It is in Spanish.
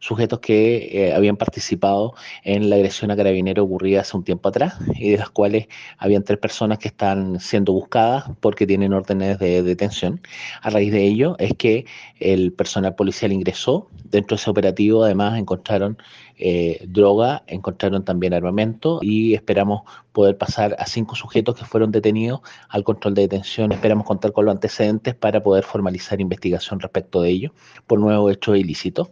sujetos que eh, habían participado en la agresión a carabinero ocurrida hace un tiempo atrás y de las cuales habían tres personas que están siendo buscadas porque tienen órdenes de detención. A raíz de ello es que el personal policial ingresó. Dentro de ese operativo además encontraron eh, droga, encontraron también armamento y esperamos poder pasar a cinco sujetos que fueron detenidos al control de detención. Esperamos contar con los antecedentes para poder formalizar investigación respecto de ello por nuevo hecho ilícito.